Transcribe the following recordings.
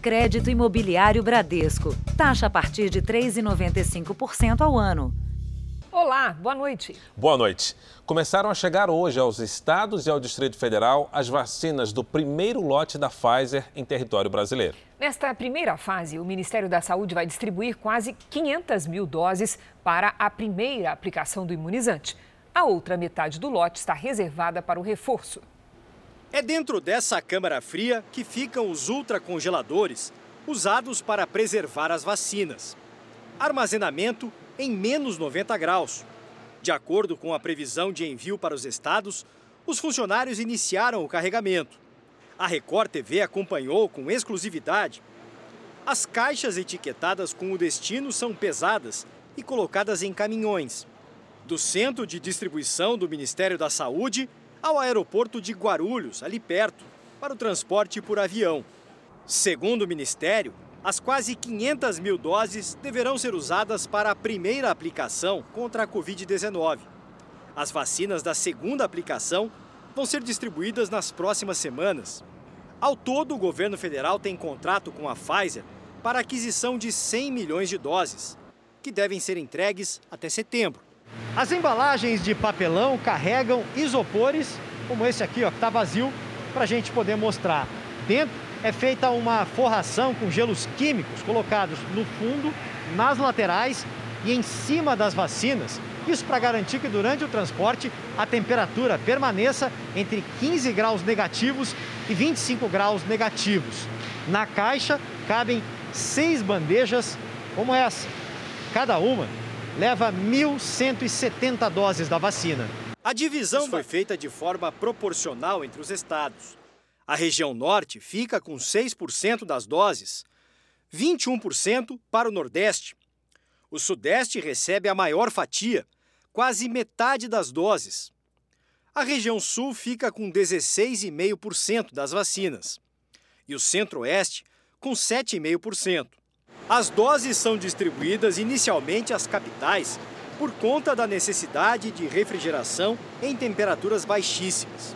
Crédito Imobiliário Bradesco. Taxa a partir de 3,95% ao ano. Olá, boa noite. Boa noite. Começaram a chegar hoje aos estados e ao Distrito Federal as vacinas do primeiro lote da Pfizer em território brasileiro. Nesta primeira fase, o Ministério da Saúde vai distribuir quase 500 mil doses para a primeira aplicação do imunizante. A outra metade do lote está reservada para o reforço. É dentro dessa câmara fria que ficam os ultracongeladores, usados para preservar as vacinas. Armazenamento em menos 90 graus. De acordo com a previsão de envio para os estados, os funcionários iniciaram o carregamento. A Record TV acompanhou com exclusividade. As caixas etiquetadas com o destino são pesadas e colocadas em caminhões. Do centro de distribuição do Ministério da Saúde ao aeroporto de Guarulhos, ali perto, para o transporte por avião. Segundo o Ministério, as quase 500 mil doses deverão ser usadas para a primeira aplicação contra a Covid-19. As vacinas da segunda aplicação vão ser distribuídas nas próximas semanas. Ao todo, o governo federal tem contrato com a Pfizer para aquisição de 100 milhões de doses, que devem ser entregues até setembro. As embalagens de papelão carregam isopores, como esse aqui, ó, que está vazio, para a gente poder mostrar. Dentro é feita uma forração com gelos químicos colocados no fundo, nas laterais e em cima das vacinas. Isso para garantir que durante o transporte a temperatura permaneça entre 15 graus negativos e 25 graus negativos. Na caixa cabem seis bandejas como essa. Cada uma leva 1.170 doses da vacina. A divisão foi feita de forma proporcional entre os estados. A região norte fica com 6% das doses, 21% para o nordeste. O sudeste recebe a maior fatia, quase metade das doses. A região sul fica com 16,5% das vacinas. E o centro-oeste com 7,5%. As doses são distribuídas inicialmente às capitais por conta da necessidade de refrigeração em temperaturas baixíssimas.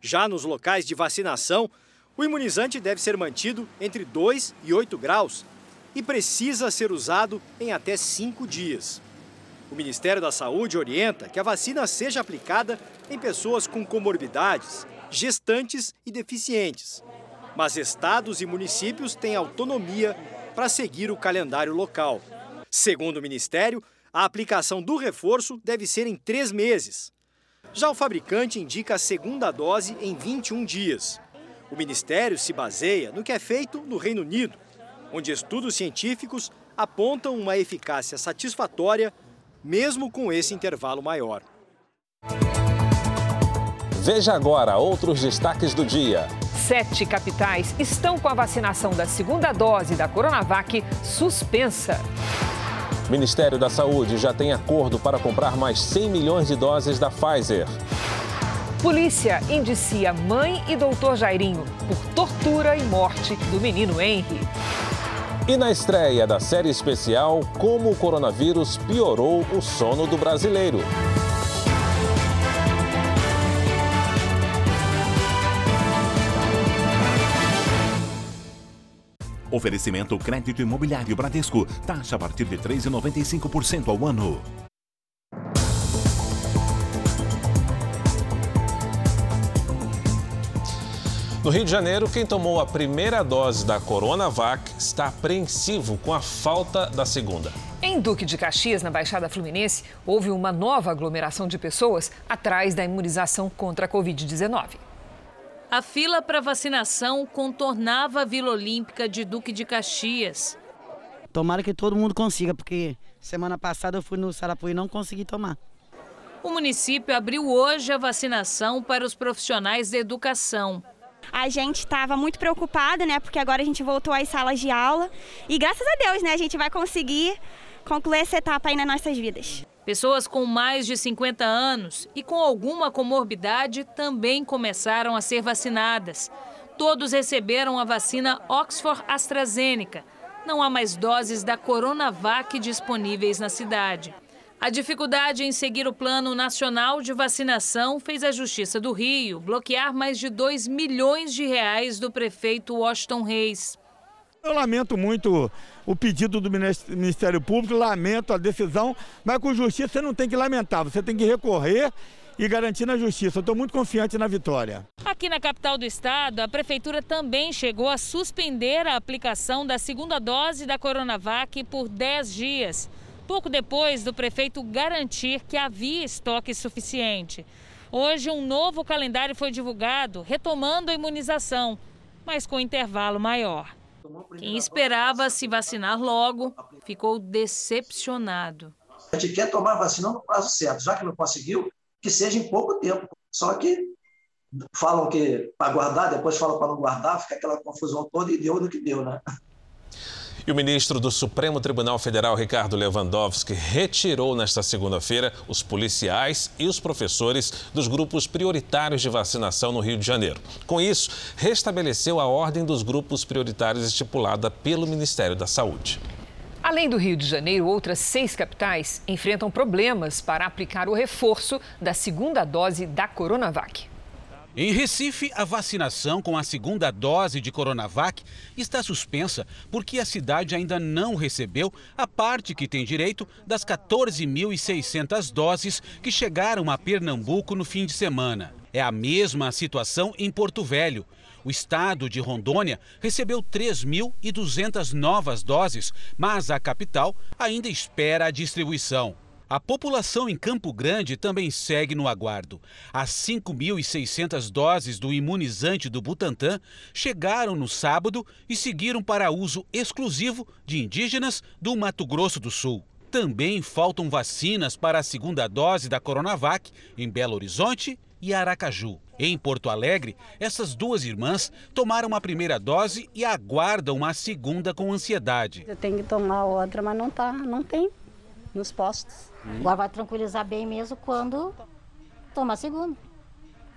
Já nos locais de vacinação, o imunizante deve ser mantido entre 2 e 8 graus e precisa ser usado em até 5 dias. O Ministério da Saúde orienta que a vacina seja aplicada em pessoas com comorbidades, gestantes e deficientes. Mas estados e municípios têm autonomia para seguir o calendário local. Segundo o Ministério, a aplicação do reforço deve ser em três meses. Já o fabricante indica a segunda dose em 21 dias. O Ministério se baseia no que é feito no Reino Unido, onde estudos científicos apontam uma eficácia satisfatória, mesmo com esse intervalo maior. Veja agora outros destaques do dia. Sete capitais estão com a vacinação da segunda dose da Coronavac suspensa. O Ministério da Saúde já tem acordo para comprar mais 100 milhões de doses da Pfizer. Polícia indicia mãe e doutor Jairinho por tortura e morte do menino Henry. E na estreia da série especial, como o coronavírus piorou o sono do brasileiro. Oferecimento crédito imobiliário Bradesco. Taxa a partir de 3,95% ao ano. No Rio de Janeiro, quem tomou a primeira dose da Coronavac está apreensivo com a falta da segunda. Em Duque de Caxias, na Baixada Fluminense, houve uma nova aglomeração de pessoas atrás da imunização contra a Covid-19. A fila para vacinação contornava a Vila Olímpica de Duque de Caxias. Tomara que todo mundo consiga, porque semana passada eu fui no Sarapuí e não consegui tomar. O município abriu hoje a vacinação para os profissionais da educação. A gente estava muito preocupada, né? Porque agora a gente voltou às salas de aula. E graças a Deus, né? A gente vai conseguir concluir essa etapa aí nas nossas vidas. Pessoas com mais de 50 anos e com alguma comorbidade também começaram a ser vacinadas. Todos receberam a vacina Oxford AstraZeneca. Não há mais doses da Coronavac disponíveis na cidade. A dificuldade em seguir o Plano Nacional de Vacinação fez a Justiça do Rio bloquear mais de 2 milhões de reais do prefeito Washington Reis. Eu lamento muito o pedido do Ministério Público, lamento a decisão, mas com justiça você não tem que lamentar, você tem que recorrer e garantir na justiça. Estou muito confiante na vitória. Aqui na capital do estado, a prefeitura também chegou a suspender a aplicação da segunda dose da Coronavac por 10 dias, pouco depois do prefeito garantir que havia estoque suficiente. Hoje, um novo calendário foi divulgado, retomando a imunização, mas com intervalo maior. Quem esperava se vacinar logo ficou decepcionado. A gente quer tomar a vacina no prazo certo, já que não conseguiu, que seja em pouco tempo. Só que falam que para guardar, depois falam para não guardar, fica aquela confusão toda e deu no que deu, né? E o ministro do Supremo Tribunal Federal, Ricardo Lewandowski, retirou nesta segunda-feira os policiais e os professores dos grupos prioritários de vacinação no Rio de Janeiro. Com isso, restabeleceu a ordem dos grupos prioritários estipulada pelo Ministério da Saúde. Além do Rio de Janeiro, outras seis capitais enfrentam problemas para aplicar o reforço da segunda dose da Coronavac. Em Recife, a vacinação com a segunda dose de Coronavac está suspensa porque a cidade ainda não recebeu a parte que tem direito das 14.600 doses que chegaram a Pernambuco no fim de semana. É a mesma situação em Porto Velho. O estado de Rondônia recebeu 3.200 novas doses, mas a capital ainda espera a distribuição. A população em Campo Grande também segue no aguardo. As 5.600 doses do imunizante do Butantan chegaram no sábado e seguiram para uso exclusivo de indígenas do Mato Grosso do Sul. Também faltam vacinas para a segunda dose da Coronavac em Belo Horizonte e Aracaju. Em Porto Alegre, essas duas irmãs tomaram a primeira dose e aguardam a segunda com ansiedade. Eu tenho que tomar outra, mas não tá, não tem nos postos. Agora vai tranquilizar bem mesmo quando tomar a segunda.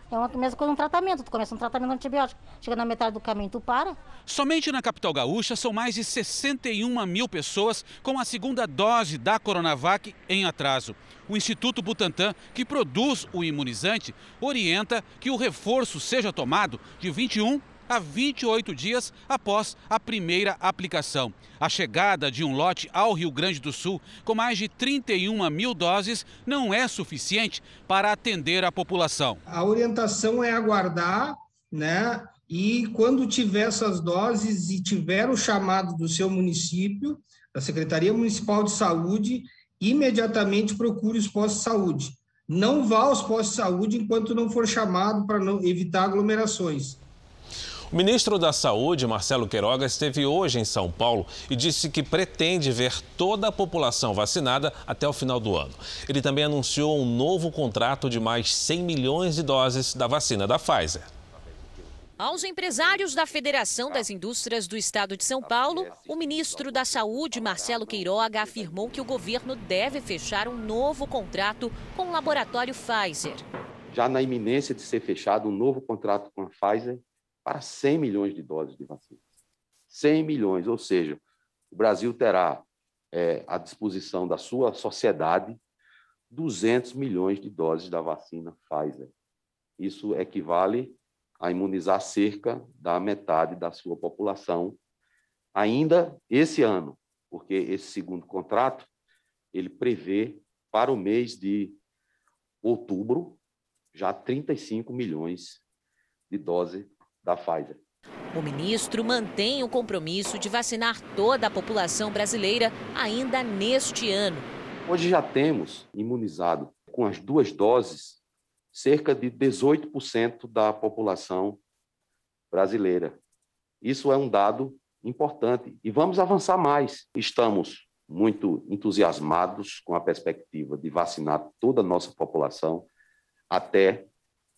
É uma mesma coisa um tratamento. Tu começa um tratamento antibiótico, chega na metade do caminho, tu para. Somente na capital gaúcha são mais de 61 mil pessoas com a segunda dose da Coronavac em atraso. O Instituto Butantan, que produz o imunizante, orienta que o reforço seja tomado de 21 a 28 dias após a primeira aplicação. A chegada de um lote ao Rio Grande do Sul com mais de 31 mil doses não é suficiente para atender a população. A orientação é aguardar, né? E quando tiver essas doses e tiver o chamado do seu município, da Secretaria Municipal de Saúde, imediatamente procure os postos de saúde. Não vá aos postos de saúde enquanto não for chamado para evitar aglomerações. O ministro da Saúde, Marcelo Queiroga, esteve hoje em São Paulo e disse que pretende ver toda a população vacinada até o final do ano. Ele também anunciou um novo contrato de mais 100 milhões de doses da vacina da Pfizer. Aos empresários da Federação das Indústrias do Estado de São Paulo, o ministro da Saúde, Marcelo Queiroga, afirmou que o governo deve fechar um novo contrato com o laboratório Pfizer. Já na iminência de ser fechado um novo contrato com a Pfizer, para 100 milhões de doses de vacina. 100 milhões, ou seja, o Brasil terá é, à disposição da sua sociedade 200 milhões de doses da vacina Pfizer. Isso equivale a imunizar cerca da metade da sua população ainda esse ano, porque esse segundo contrato ele prevê para o mês de outubro já 35 milhões de doses da Pfizer. O ministro mantém o compromisso de vacinar toda a população brasileira ainda neste ano. Hoje já temos imunizado com as duas doses cerca de 18% da população brasileira. Isso é um dado importante e vamos avançar mais. Estamos muito entusiasmados com a perspectiva de vacinar toda a nossa população até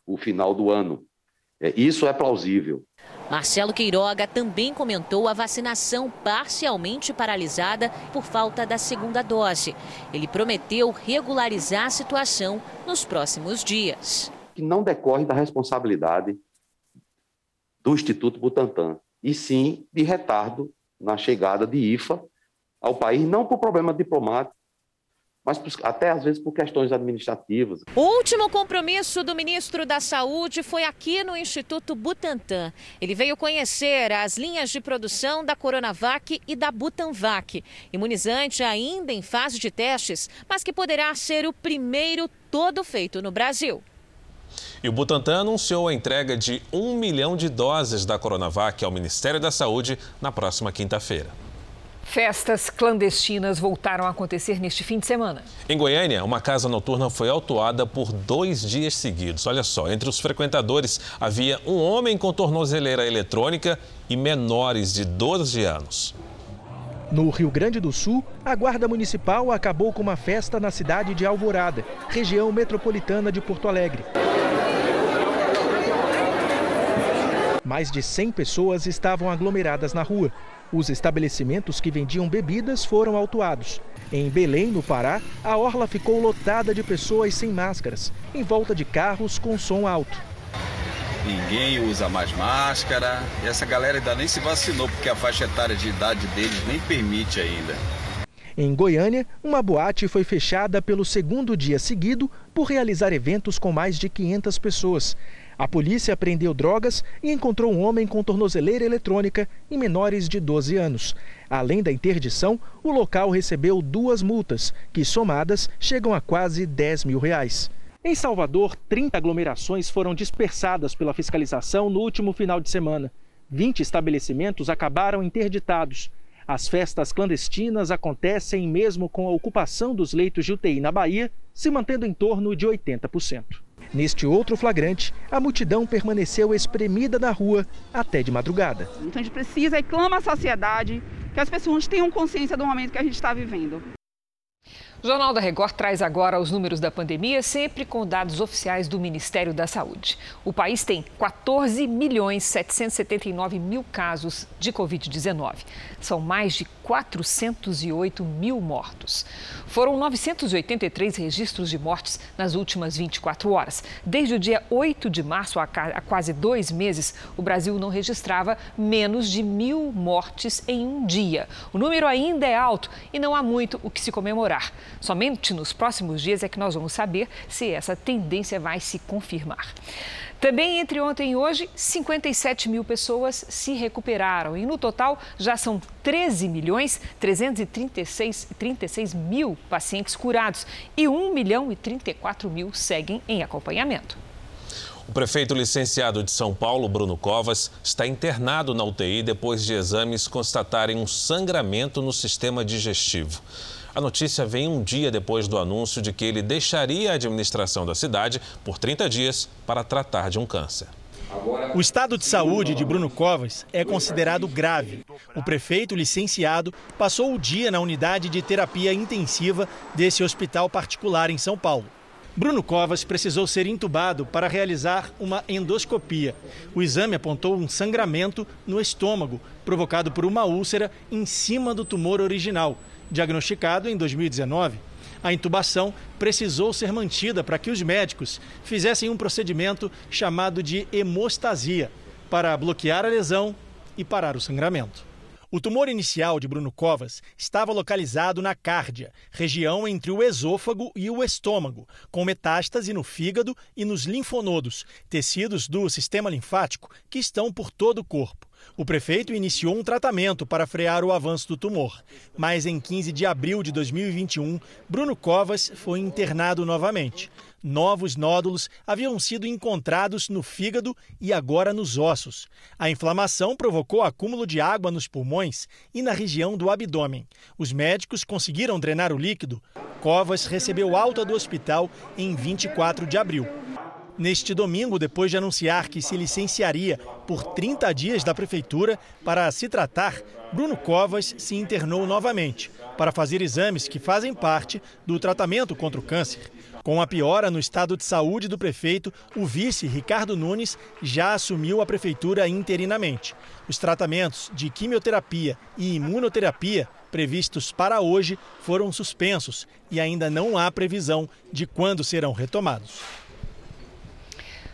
o final do ano. É, isso é plausível. Marcelo Queiroga também comentou a vacinação parcialmente paralisada por falta da segunda dose. Ele prometeu regularizar a situação nos próximos dias. Que não decorre da responsabilidade do Instituto Butantan, e sim de retardo na chegada de IFA ao país, não por problema diplomático, mas até às vezes por questões administrativas. O último compromisso do ministro da Saúde foi aqui no Instituto Butantan. Ele veio conhecer as linhas de produção da Coronavac e da Butanvac, imunizante ainda em fase de testes, mas que poderá ser o primeiro todo feito no Brasil. E o Butantan anunciou a entrega de um milhão de doses da Coronavac ao Ministério da Saúde na próxima quinta-feira. Festas clandestinas voltaram a acontecer neste fim de semana. Em Goiânia, uma casa noturna foi autuada por dois dias seguidos. Olha só, entre os frequentadores havia um homem com tornozeleira eletrônica e menores de 12 anos. No Rio Grande do Sul, a Guarda Municipal acabou com uma festa na cidade de Alvorada, região metropolitana de Porto Alegre. Mais de 100 pessoas estavam aglomeradas na rua. Os estabelecimentos que vendiam bebidas foram autuados. Em Belém, no Pará, a orla ficou lotada de pessoas sem máscaras, em volta de carros com som alto. Ninguém usa mais máscara. E essa galera ainda nem se vacinou, porque a faixa etária de idade deles nem permite ainda. Em Goiânia, uma boate foi fechada pelo segundo dia seguido por realizar eventos com mais de 500 pessoas. A polícia apreendeu drogas e encontrou um homem com tornozeleira eletrônica e menores de 12 anos. Além da interdição, o local recebeu duas multas, que somadas chegam a quase 10 mil reais. Em Salvador, 30 aglomerações foram dispersadas pela fiscalização no último final de semana. 20 estabelecimentos acabaram interditados. As festas clandestinas acontecem mesmo com a ocupação dos leitos de UTI na Bahia, se mantendo em torno de 80%. Neste outro flagrante, a multidão permaneceu espremida na rua até de madrugada. Então a gente precisa e clama à sociedade que as pessoas tenham consciência do momento que a gente está vivendo. O Jornal da Record traz agora os números da pandemia, sempre com dados oficiais do Ministério da Saúde. O país tem 14 milhões 779 mil casos de Covid-19. São mais de 408 mil mortos. Foram 983 registros de mortes nas últimas 24 horas. Desde o dia 8 de março, há quase dois meses, o Brasil não registrava menos de mil mortes em um dia. O número ainda é alto e não há muito o que se comemorar. Somente nos próximos dias é que nós vamos saber se essa tendência vai se confirmar. Também entre ontem e hoje, 57 mil pessoas se recuperaram e no total já são 13 milhões 336 36 mil pacientes curados e 1 milhão e 34 mil seguem em acompanhamento. O prefeito licenciado de São Paulo, Bruno Covas, está internado na UTI depois de exames constatarem um sangramento no sistema digestivo. A notícia vem um dia depois do anúncio de que ele deixaria a administração da cidade por 30 dias para tratar de um câncer. O estado de saúde de Bruno Covas é considerado grave. O prefeito licenciado passou o dia na unidade de terapia intensiva desse hospital particular em São Paulo. Bruno Covas precisou ser entubado para realizar uma endoscopia. O exame apontou um sangramento no estômago, provocado por uma úlcera em cima do tumor original, diagnosticado em 2019. A intubação precisou ser mantida para que os médicos fizessem um procedimento chamado de hemostasia, para bloquear a lesão e parar o sangramento. O tumor inicial de Bruno Covas estava localizado na cárdia, região entre o esôfago e o estômago, com metástase no fígado e nos linfonodos, tecidos do sistema linfático que estão por todo o corpo. O prefeito iniciou um tratamento para frear o avanço do tumor, mas em 15 de abril de 2021, Bruno Covas foi internado novamente. Novos nódulos haviam sido encontrados no fígado e agora nos ossos. A inflamação provocou acúmulo de água nos pulmões e na região do abdômen. Os médicos conseguiram drenar o líquido. Covas recebeu alta do hospital em 24 de abril. Neste domingo, depois de anunciar que se licenciaria por 30 dias da prefeitura para se tratar, Bruno Covas se internou novamente para fazer exames que fazem parte do tratamento contra o câncer. Com a piora no estado de saúde do prefeito, o vice Ricardo Nunes já assumiu a prefeitura interinamente. Os tratamentos de quimioterapia e imunoterapia previstos para hoje foram suspensos e ainda não há previsão de quando serão retomados.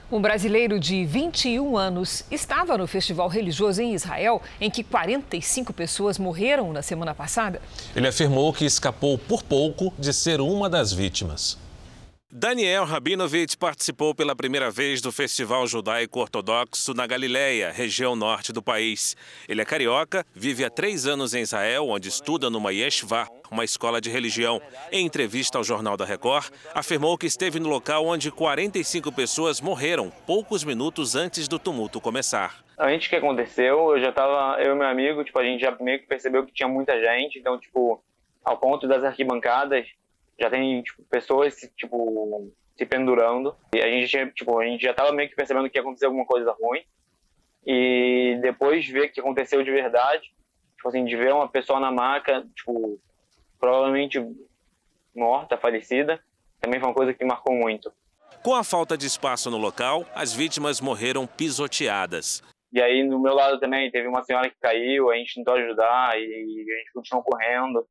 Um brasileiro de 21 anos estava no festival religioso em Israel, em que 45 pessoas morreram na semana passada. Ele afirmou que escapou por pouco de ser uma das vítimas. Daniel Rabinovich participou pela primeira vez do Festival Judaico Ortodoxo na Galileia, região norte do país. Ele é carioca, vive há três anos em Israel, onde estuda numa yeshiva, uma escola de religião. Em entrevista ao Jornal da Record, afirmou que esteve no local onde 45 pessoas morreram poucos minutos antes do tumulto começar. Antes que aconteceu, eu já estava, eu e meu amigo, tipo, a gente já meio que percebeu que tinha muita gente, então, tipo, ao ponto das arquibancadas, já tem tipo, pessoas tipo se pendurando. E a gente tipo a gente já estava meio que percebendo que ia acontecer alguma coisa ruim. E depois ver que aconteceu de verdade tipo assim de ver uma pessoa na maca tipo provavelmente morta falecida também foi uma coisa que marcou muito. Com a falta de espaço no local as vítimas morreram pisoteadas. E aí no meu lado também teve uma senhora que caiu a gente tentou ajudar e a gente continuou correndo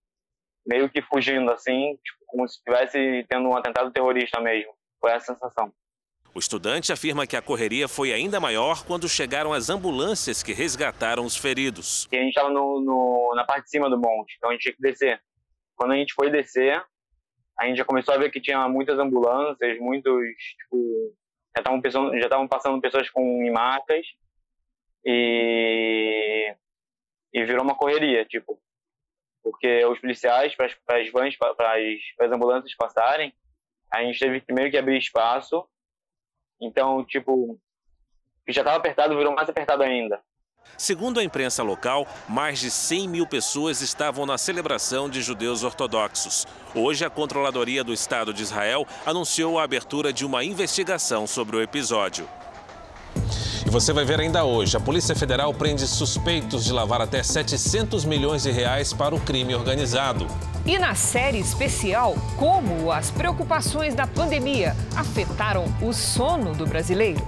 meio que fugindo assim, tipo, como se estivesse tendo um atentado terrorista mesmo. Foi essa sensação. O estudante afirma que a correria foi ainda maior quando chegaram as ambulâncias que resgataram os feridos. E a gente estava na parte de cima do monte, então a gente tinha que descer. Quando a gente foi descer, a gente já começou a ver que tinha muitas ambulâncias, muitos, tipo, já estavam já estavam passando pessoas com macas e e virou uma correria, tipo, porque os policiais, para as vans, para as ambulâncias passarem, a gente teve primeiro que abrir espaço. Então, tipo, que já estava apertado virou mais apertado ainda. Segundo a imprensa local, mais de 100 mil pessoas estavam na celebração de judeus ortodoxos. Hoje, a Controladoria do Estado de Israel anunciou a abertura de uma investigação sobre o episódio. Você vai ver ainda hoje, a Polícia Federal prende suspeitos de lavar até 700 milhões de reais para o crime organizado. E na série especial, como as preocupações da pandemia afetaram o sono do brasileiro.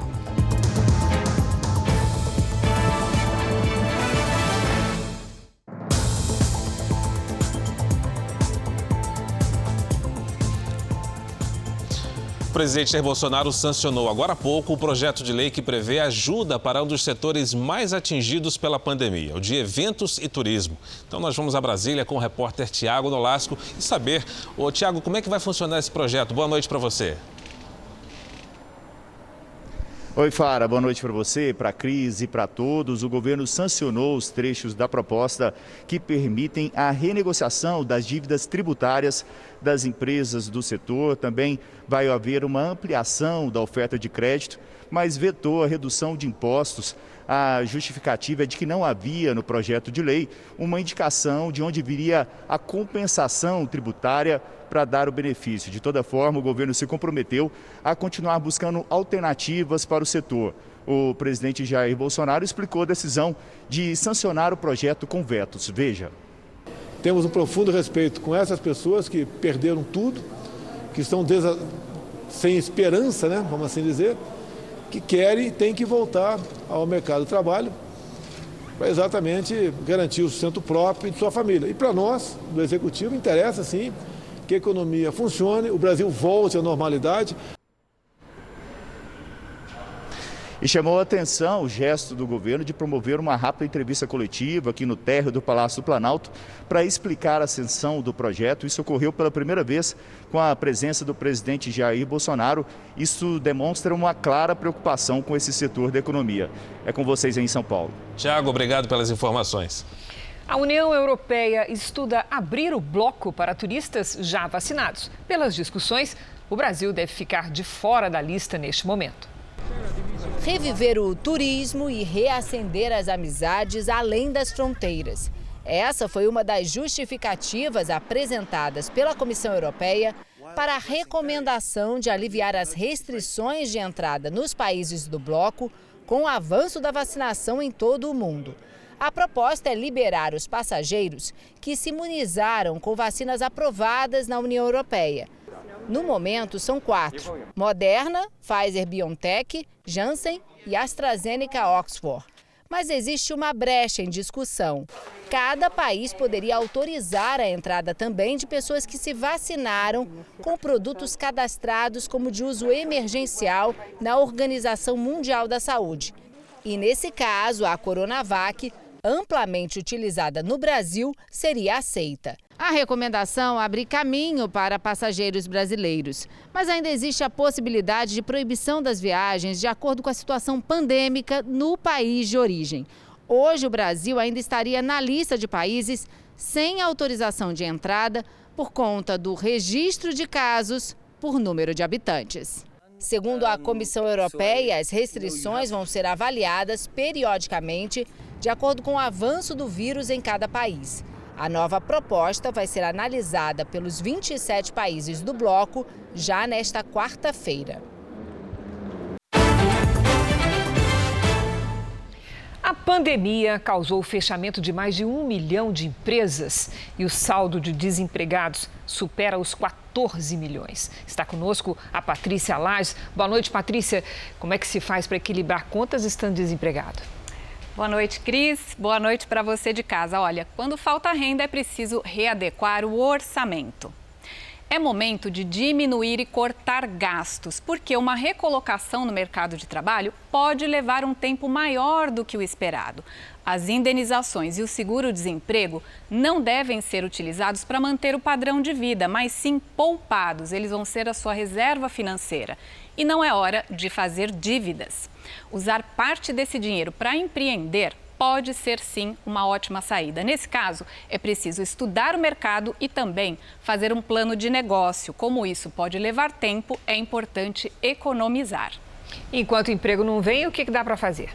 Presidente Jair Bolsonaro sancionou agora há pouco o projeto de lei que prevê ajuda para um dos setores mais atingidos pela pandemia, o de eventos e turismo. Então nós vamos a Brasília com o repórter Tiago Nolasco e saber, ô Tiago, como é que vai funcionar esse projeto? Boa noite para você. Oi, Fara, boa noite para você, para a Cris e para todos. O governo sancionou os trechos da proposta que permitem a renegociação das dívidas tributárias das empresas do setor. Também vai haver uma ampliação da oferta de crédito, mas vetou a redução de impostos. A justificativa é de que não havia no projeto de lei uma indicação de onde viria a compensação tributária para dar o benefício. De toda forma, o governo se comprometeu a continuar buscando alternativas para o setor. O presidente Jair Bolsonaro explicou a decisão de sancionar o projeto com vetos. Veja. Temos um profundo respeito com essas pessoas que perderam tudo, que estão sem esperança, né, vamos assim dizer, que querem e têm que voltar ao mercado do trabalho para exatamente garantir o sustento próprio de sua família. E para nós, do Executivo, interessa sim que a economia funcione, o Brasil volte à normalidade. E chamou a atenção o gesto do governo de promover uma rápida entrevista coletiva aqui no térreo do Palácio do Planalto para explicar a ascensão do projeto. Isso ocorreu pela primeira vez com a presença do presidente Jair Bolsonaro. Isso demonstra uma clara preocupação com esse setor da economia. É com vocês aí em São Paulo. Tiago, obrigado pelas informações. A União Europeia estuda abrir o bloco para turistas já vacinados. Pelas discussões, o Brasil deve ficar de fora da lista neste momento. Reviver o turismo e reacender as amizades além das fronteiras. Essa foi uma das justificativas apresentadas pela Comissão Europeia para a recomendação de aliviar as restrições de entrada nos países do bloco com o avanço da vacinação em todo o mundo. A proposta é liberar os passageiros que se imunizaram com vacinas aprovadas na União Europeia. No momento, são quatro: Moderna, Pfizer BioNTech, Janssen e AstraZeneca Oxford. mas existe uma brecha em discussão. Cada país poderia autorizar a entrada também de pessoas que se vacinaram com produtos cadastrados como de uso emergencial na Organização Mundial da Saúde. E nesse caso, a Coronavac, amplamente utilizada no Brasil, seria aceita. A recomendação abre caminho para passageiros brasileiros, mas ainda existe a possibilidade de proibição das viagens de acordo com a situação pandêmica no país de origem. Hoje, o Brasil ainda estaria na lista de países sem autorização de entrada por conta do registro de casos por número de habitantes. Segundo a Comissão Europeia, as restrições vão ser avaliadas periodicamente de acordo com o avanço do vírus em cada país. A nova proposta vai ser analisada pelos 27 países do bloco já nesta quarta-feira. A pandemia causou o fechamento de mais de um milhão de empresas e o saldo de desempregados supera os 14 milhões. Está conosco a Patrícia Lages. Boa noite, Patrícia. Como é que se faz para equilibrar contas estando desempregado? Boa noite, Cris. Boa noite para você de casa. Olha, quando falta renda é preciso readequar o orçamento. É momento de diminuir e cortar gastos, porque uma recolocação no mercado de trabalho pode levar um tempo maior do que o esperado. As indenizações e o seguro-desemprego não devem ser utilizados para manter o padrão de vida, mas sim poupados. Eles vão ser a sua reserva financeira. E não é hora de fazer dívidas. Usar parte desse dinheiro para empreender pode ser sim uma ótima saída. Nesse caso, é preciso estudar o mercado e também fazer um plano de negócio. Como isso pode levar tempo, é importante economizar. Enquanto o emprego não vem, o que dá para fazer?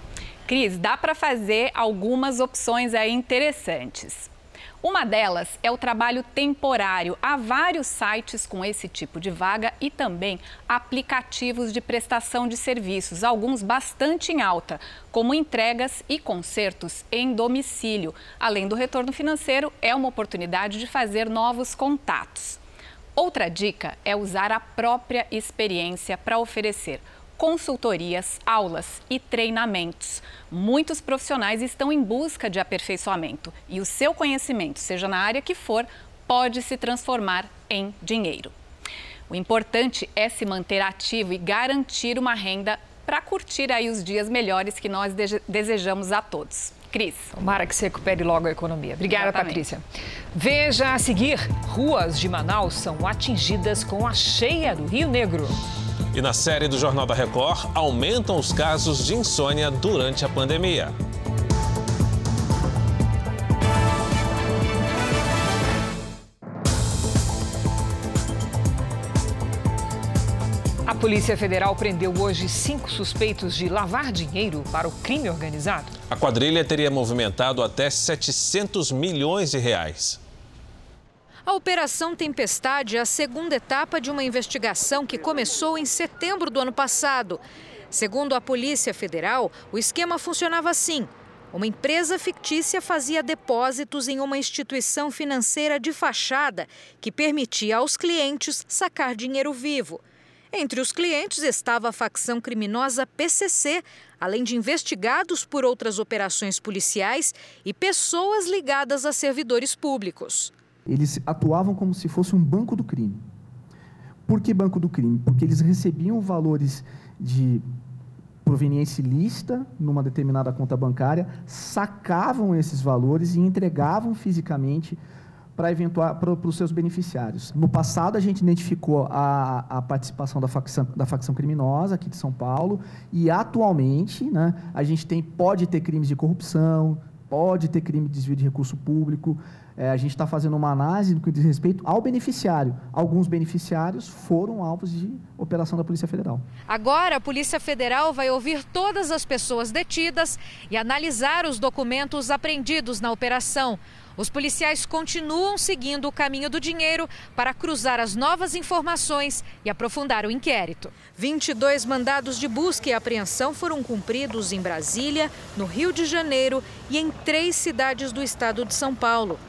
Cris, dá para fazer algumas opções aí interessantes. Uma delas é o trabalho temporário. Há vários sites com esse tipo de vaga e também aplicativos de prestação de serviços, alguns bastante em alta, como entregas e concertos em domicílio. Além do retorno financeiro, é uma oportunidade de fazer novos contatos. Outra dica é usar a própria experiência para oferecer consultorias, aulas e treinamentos. Muitos profissionais estão em busca de aperfeiçoamento e o seu conhecimento, seja na área que for, pode se transformar em dinheiro. O importante é se manter ativo e garantir uma renda para curtir aí os dias melhores que nós desejamos a todos. Cris. Tomara que se recupere logo a economia. Obrigada, Exatamente. Patrícia. Veja a seguir: ruas de Manaus são atingidas com a cheia do Rio Negro. E na série do Jornal da Record, aumentam os casos de insônia durante a pandemia. A Polícia Federal prendeu hoje cinco suspeitos de lavar dinheiro para o crime organizado. A quadrilha teria movimentado até 700 milhões de reais. A Operação Tempestade é a segunda etapa de uma investigação que começou em setembro do ano passado. Segundo a Polícia Federal, o esquema funcionava assim. Uma empresa fictícia fazia depósitos em uma instituição financeira de fachada que permitia aos clientes sacar dinheiro vivo. Entre os clientes estava a facção criminosa PCC, além de investigados por outras operações policiais e pessoas ligadas a servidores públicos. Eles atuavam como se fosse um banco do crime. Por que banco do crime? Porque eles recebiam valores de proveniência ilícita numa determinada conta bancária, sacavam esses valores e entregavam fisicamente para para os seus beneficiários. No passado, a gente identificou a, a participação da facção, da facção criminosa aqui de São Paulo e atualmente, né, a gente tem pode ter crimes de corrupção, pode ter crime de desvio de recurso público, é, a gente está fazendo uma análise no que diz respeito ao beneficiário. Alguns beneficiários foram alvos de operação da Polícia Federal. Agora, a Polícia Federal vai ouvir todas as pessoas detidas e analisar os documentos apreendidos na operação. Os policiais continuam seguindo o caminho do dinheiro para cruzar as novas informações e aprofundar o inquérito. 22 mandados de busca e apreensão foram cumpridos em Brasília, no Rio de Janeiro e em três cidades do estado de São Paulo.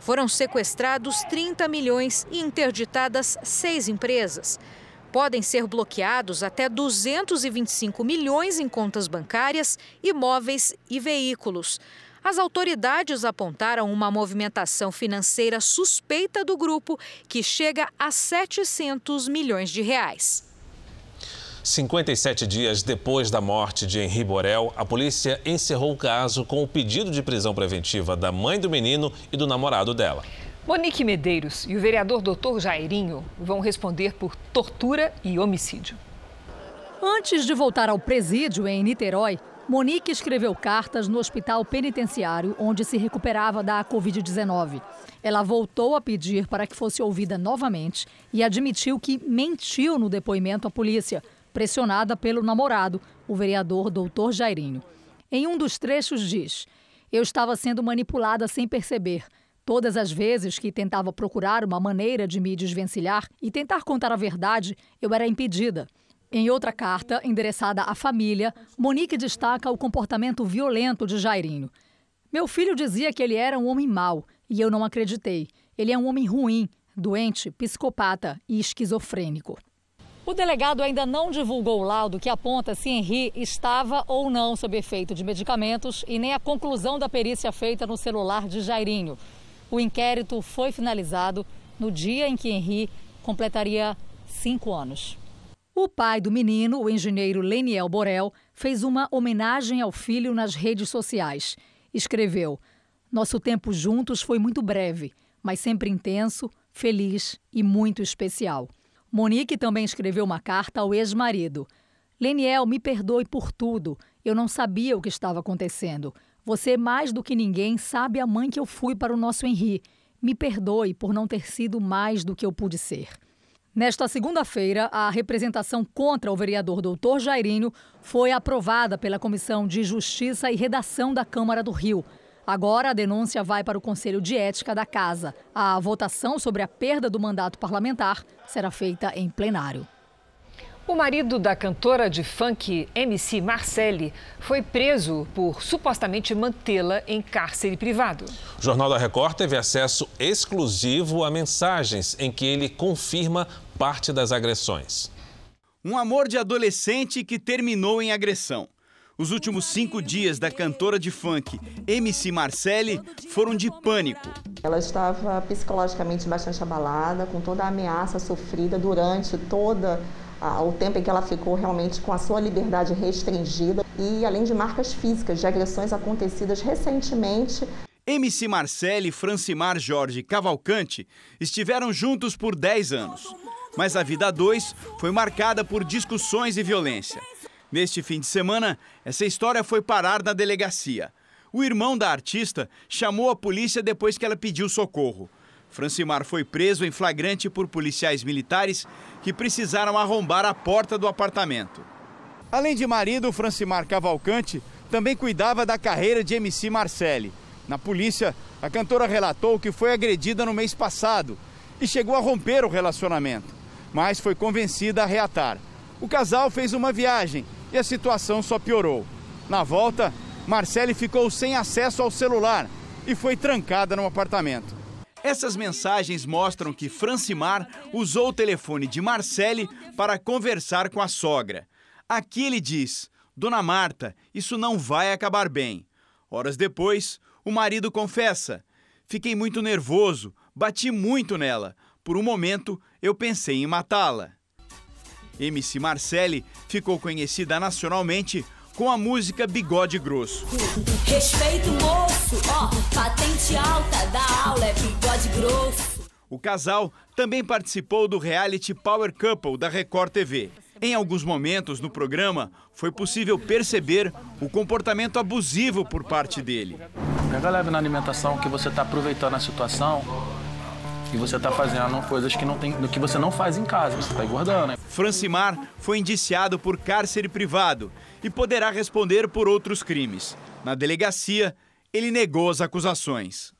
Foram sequestrados 30 milhões e interditadas seis empresas. Podem ser bloqueados até 225 milhões em contas bancárias, imóveis e veículos. As autoridades apontaram uma movimentação financeira suspeita do grupo, que chega a 700 milhões de reais. 57 dias depois da morte de Henri Borel, a polícia encerrou o caso com o pedido de prisão preventiva da mãe do menino e do namorado dela. Monique Medeiros e o vereador doutor Jairinho vão responder por tortura e homicídio. Antes de voltar ao presídio em Niterói, Monique escreveu cartas no hospital penitenciário onde se recuperava da Covid-19. Ela voltou a pedir para que fosse ouvida novamente e admitiu que mentiu no depoimento à polícia pressionada pelo namorado, o vereador doutor Jairinho. Em um dos trechos diz: Eu estava sendo manipulada sem perceber. Todas as vezes que tentava procurar uma maneira de me desvencilhar e tentar contar a verdade, eu era impedida. Em outra carta, endereçada à família, Monique destaca o comportamento violento de Jairinho. Meu filho dizia que ele era um homem mau e eu não acreditei. Ele é um homem ruim, doente, psicopata e esquizofrênico. O delegado ainda não divulgou o laudo que aponta se Henri estava ou não sob efeito de medicamentos e nem a conclusão da perícia feita no celular de Jairinho. O inquérito foi finalizado no dia em que Henri completaria cinco anos. O pai do menino, o engenheiro Leniel Borel, fez uma homenagem ao filho nas redes sociais. Escreveu: Nosso tempo juntos foi muito breve, mas sempre intenso, feliz e muito especial. Monique também escreveu uma carta ao ex-marido. Leniel, me perdoe por tudo. Eu não sabia o que estava acontecendo. Você, mais do que ninguém, sabe a mãe que eu fui para o nosso Henri. Me perdoe por não ter sido mais do que eu pude ser. Nesta segunda-feira, a representação contra o vereador doutor Jairinho foi aprovada pela Comissão de Justiça e Redação da Câmara do Rio. Agora a denúncia vai para o Conselho de Ética da Casa. A votação sobre a perda do mandato parlamentar será feita em plenário. O marido da cantora de funk MC Marcelli foi preso por supostamente mantê-la em cárcere privado. O Jornal da Record teve acesso exclusivo a mensagens em que ele confirma parte das agressões. Um amor de adolescente que terminou em agressão. Os últimos cinco dias da cantora de funk MC Marcelli foram de pânico. Ela estava psicologicamente bastante abalada, com toda a ameaça sofrida durante toda o tempo em que ela ficou realmente com a sua liberdade restringida e além de marcas físicas de agressões acontecidas recentemente. MC Marcelli e Francimar Jorge Cavalcante estiveram juntos por 10 anos. Mas a vida a dois foi marcada por discussões e violência. Neste fim de semana, essa história foi parar na delegacia. O irmão da artista chamou a polícia depois que ela pediu socorro. Francimar foi preso em flagrante por policiais militares que precisaram arrombar a porta do apartamento. Além de marido, Francimar Cavalcante também cuidava da carreira de MC Marcelli. Na polícia, a cantora relatou que foi agredida no mês passado e chegou a romper o relacionamento, mas foi convencida a reatar. O casal fez uma viagem e a situação só piorou. Na volta, Marcele ficou sem acesso ao celular e foi trancada no apartamento. Essas mensagens mostram que Francimar usou o telefone de Marcele para conversar com a sogra. Aqui ele diz: Dona Marta, isso não vai acabar bem. Horas depois, o marido confessa: Fiquei muito nervoso, bati muito nela. Por um momento, eu pensei em matá-la. MC Marcelli ficou conhecida nacionalmente com a música Bigode Grosso. Respeito moço, ó, patente alta da aula é bigode grosso. O casal também participou do reality Power Couple da Record TV. Em alguns momentos no programa, foi possível perceber o comportamento abusivo por parte dele. Pega leve na alimentação que você está aproveitando a situação e você está fazendo coisas que, não tem, que você não faz em casa, você está engordando. Né? Francimar foi indiciado por cárcere privado e poderá responder por outros crimes. Na delegacia, ele negou as acusações.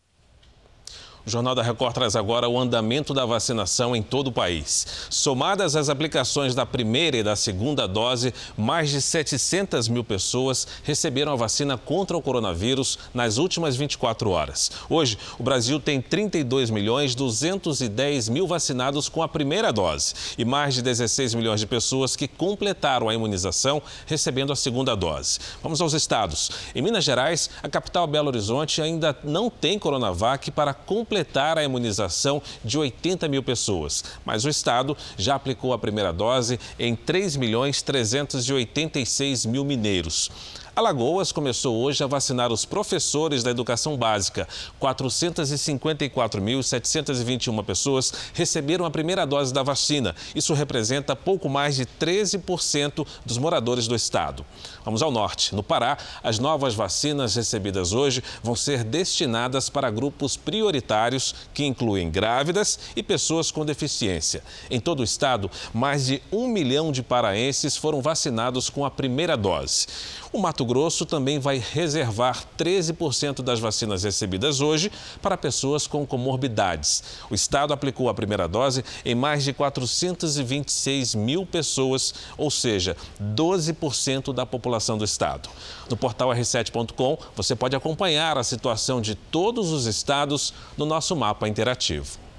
O Jornal da Record traz agora o andamento da vacinação em todo o país. Somadas as aplicações da primeira e da segunda dose, mais de 700 mil pessoas receberam a vacina contra o coronavírus nas últimas 24 horas. Hoje, o Brasil tem 32 milhões 210 mil vacinados com a primeira dose e mais de 16 milhões de pessoas que completaram a imunização recebendo a segunda dose. Vamos aos estados. Em Minas Gerais, a capital Belo Horizonte ainda não tem Coronavac para completar completar a imunização de 80 mil pessoas. Mas o Estado já aplicou a primeira dose em 3 milhões 386 mil mineiros. Alagoas começou hoje a vacinar os professores da educação básica. 454.721 pessoas receberam a primeira dose da vacina. Isso representa pouco mais de 13% dos moradores do estado. Vamos ao norte. No Pará, as novas vacinas recebidas hoje vão ser destinadas para grupos prioritários, que incluem grávidas e pessoas com deficiência. Em todo o estado, mais de um milhão de paraenses foram vacinados com a primeira dose. O Mato Grosso também vai reservar 13% das vacinas recebidas hoje para pessoas com comorbidades. O estado aplicou a primeira dose em mais de 426 mil pessoas, ou seja, 12% da população do estado. No portal r7.com você pode acompanhar a situação de todos os estados no nosso mapa interativo.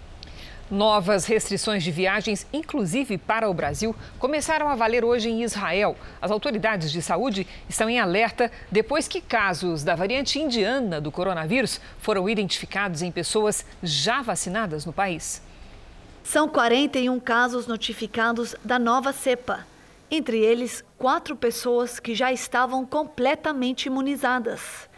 Novas restrições de viagens, inclusive para o Brasil, começaram a valer hoje em Israel. As autoridades de saúde estão em alerta depois que casos da variante indiana do coronavírus foram identificados em pessoas já vacinadas no país. São 41 casos notificados da nova cepa. Entre eles, quatro pessoas que já estavam completamente imunizadas.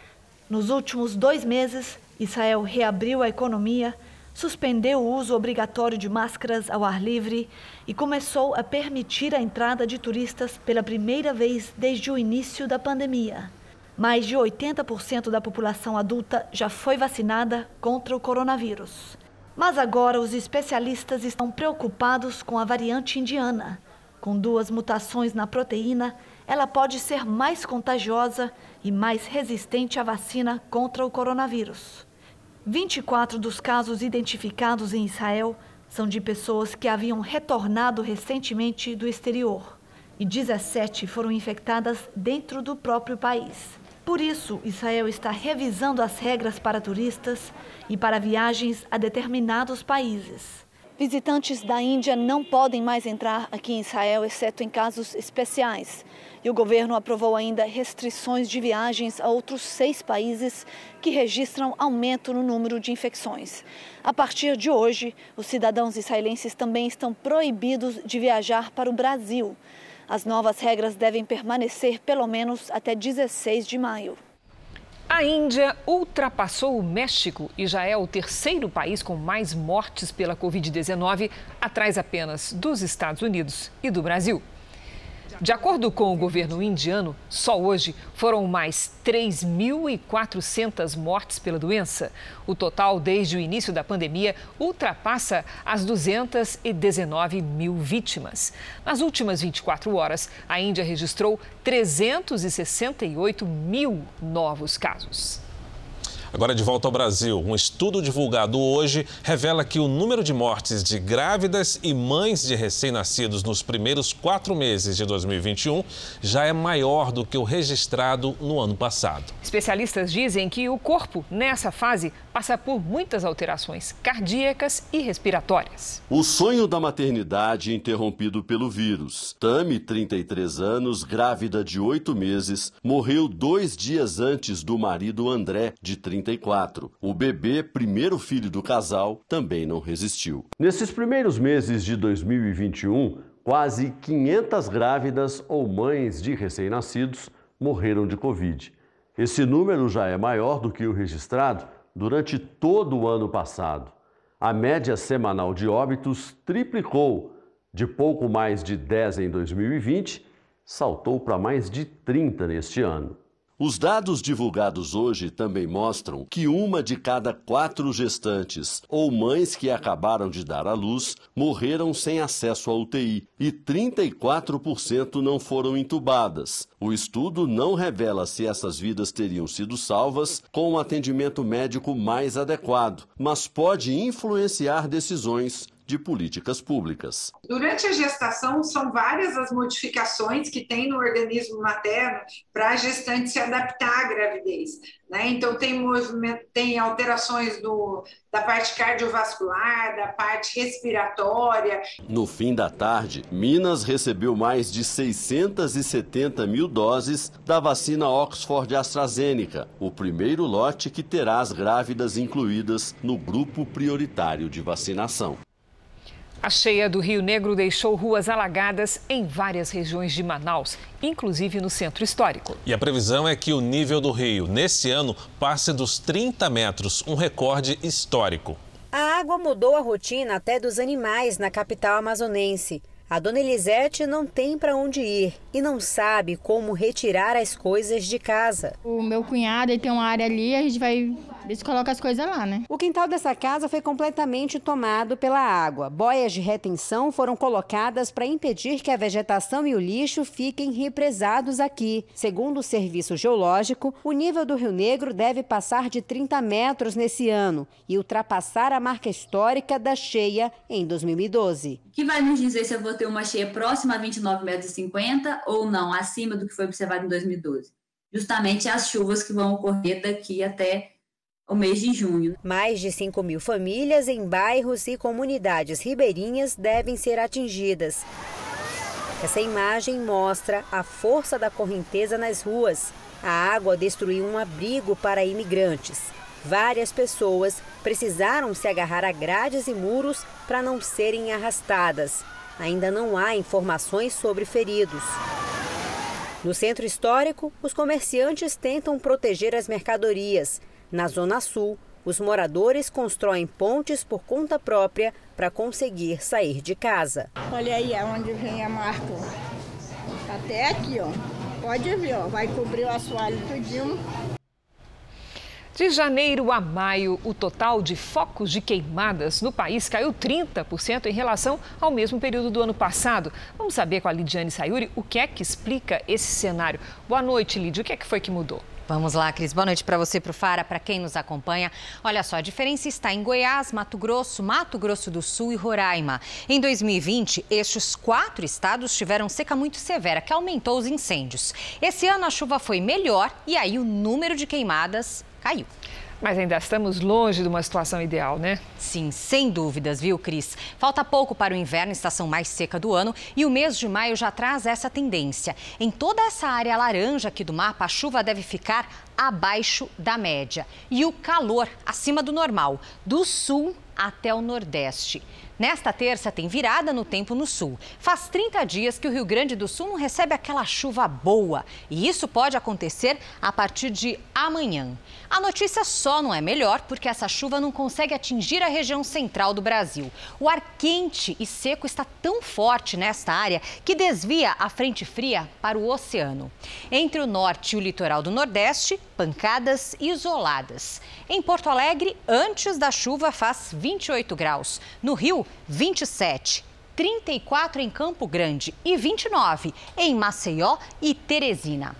Nos últimos dois meses, Israel reabriu a economia suspendeu o uso obrigatório de máscaras ao ar livre e começou a permitir a entrada de turistas pela primeira vez desde o início da pandemia. Mais de 80% da população adulta já foi vacinada contra o coronavírus. Mas agora os especialistas estão preocupados com a variante indiana. Com duas mutações na proteína, ela pode ser mais contagiosa e mais resistente à vacina contra o coronavírus. 24 dos casos identificados em Israel são de pessoas que haviam retornado recentemente do exterior e 17 foram infectadas dentro do próprio país. Por isso, Israel está revisando as regras para turistas e para viagens a determinados países. Visitantes da Índia não podem mais entrar aqui em Israel, exceto em casos especiais. E o governo aprovou ainda restrições de viagens a outros seis países que registram aumento no número de infecções. A partir de hoje, os cidadãos israelenses também estão proibidos de viajar para o Brasil. As novas regras devem permanecer pelo menos até 16 de maio. A Índia ultrapassou o México e já é o terceiro país com mais mortes pela Covid-19, atrás apenas dos Estados Unidos e do Brasil. De acordo com o governo indiano, só hoje foram mais 3.400 mortes pela doença. O total desde o início da pandemia ultrapassa as 219 mil vítimas. Nas últimas 24 horas, a Índia registrou 368 mil novos casos. Agora de volta ao Brasil, um estudo divulgado hoje revela que o número de mortes de grávidas e mães de recém-nascidos nos primeiros quatro meses de 2021 já é maior do que o registrado no ano passado. Especialistas dizem que o corpo, nessa fase, passa por muitas alterações cardíacas e respiratórias. O sonho da maternidade interrompido pelo vírus. Tami, 33 anos, grávida de oito meses, morreu dois dias antes do marido André, de 30 1934. O bebê, primeiro filho do casal, também não resistiu. Nesses primeiros meses de 2021, quase 500 grávidas ou mães de recém-nascidos morreram de Covid. Esse número já é maior do que o registrado durante todo o ano passado. A média semanal de óbitos triplicou. De pouco mais de 10 em 2020, saltou para mais de 30 neste ano. Os dados divulgados hoje também mostram que uma de cada quatro gestantes ou mães que acabaram de dar à luz morreram sem acesso à UTI e 34% não foram entubadas. O estudo não revela se essas vidas teriam sido salvas com um atendimento médico mais adequado, mas pode influenciar decisões de políticas públicas. Durante a gestação, são várias as modificações que tem no organismo materno para a gestante se adaptar à gravidez. Né? Então, tem, movimento, tem alterações do, da parte cardiovascular, da parte respiratória. No fim da tarde, Minas recebeu mais de 670 mil doses da vacina Oxford AstraZeneca, o primeiro lote que terá as grávidas incluídas no grupo prioritário de vacinação. A cheia do Rio Negro deixou ruas alagadas em várias regiões de Manaus, inclusive no centro histórico. E a previsão é que o nível do rio nesse ano passe dos 30 metros, um recorde histórico. A água mudou a rotina até dos animais na capital amazonense. A dona Elisete não tem para onde ir e não sabe como retirar as coisas de casa. O meu cunhado ele tem uma área ali, a gente vai eles colocam as coisas lá, né? O quintal dessa casa foi completamente tomado pela água. Boias de retenção foram colocadas para impedir que a vegetação e o lixo fiquem represados aqui. Segundo o Serviço Geológico, o nível do Rio Negro deve passar de 30 metros nesse ano e ultrapassar a marca histórica da cheia em 2012. Que vai nos dizer se eu vou ter uma cheia próxima a 29,50 metros ou não, acima do que foi observado em 2012. Justamente as chuvas que vão ocorrer daqui até o mês de junho. Mais de 5 mil famílias em bairros e comunidades ribeirinhas devem ser atingidas. Essa imagem mostra a força da correnteza nas ruas. A água destruiu um abrigo para imigrantes. Várias pessoas precisaram se agarrar a grades e muros para não serem arrastadas. Ainda não há informações sobre feridos. No centro histórico, os comerciantes tentam proteger as mercadorias. Na Zona Sul, os moradores constroem pontes por conta própria para conseguir sair de casa. Olha aí aonde vem a marca. Até aqui, ó. Pode ver, ó. Vai cobrir o assoalho tudinho. De janeiro a maio, o total de focos de queimadas no país caiu 30% em relação ao mesmo período do ano passado. Vamos saber com a Lidiane Sayuri o que é que explica esse cenário. Boa noite, Lidia. O que é que foi que mudou? Vamos lá, Cris. Boa noite para você, para o Fara, para quem nos acompanha. Olha só, a diferença está em Goiás, Mato Grosso, Mato Grosso do Sul e Roraima. Em 2020, estes quatro estados tiveram seca muito severa, que aumentou os incêndios. Esse ano a chuva foi melhor e aí o número de queimadas caiu. Mas ainda estamos longe de uma situação ideal, né? Sim, sem dúvidas, viu, Cris? Falta pouco para o inverno, estação mais seca do ano, e o mês de maio já traz essa tendência. Em toda essa área laranja aqui do mapa, a chuva deve ficar abaixo da média e o calor acima do normal, do sul até o nordeste. Nesta terça tem virada no tempo no sul. Faz 30 dias que o Rio Grande do Sul não recebe aquela chuva boa e isso pode acontecer a partir de amanhã. A notícia só não é melhor porque essa chuva não consegue atingir a região central do Brasil. O ar quente e seco está tão forte nesta área que desvia a frente fria para o oceano. Entre o norte e o litoral do Nordeste, pancadas isoladas. Em Porto Alegre, antes da chuva, faz 28 graus. No Rio, 27. 34 em Campo Grande e 29 em Maceió e Teresina.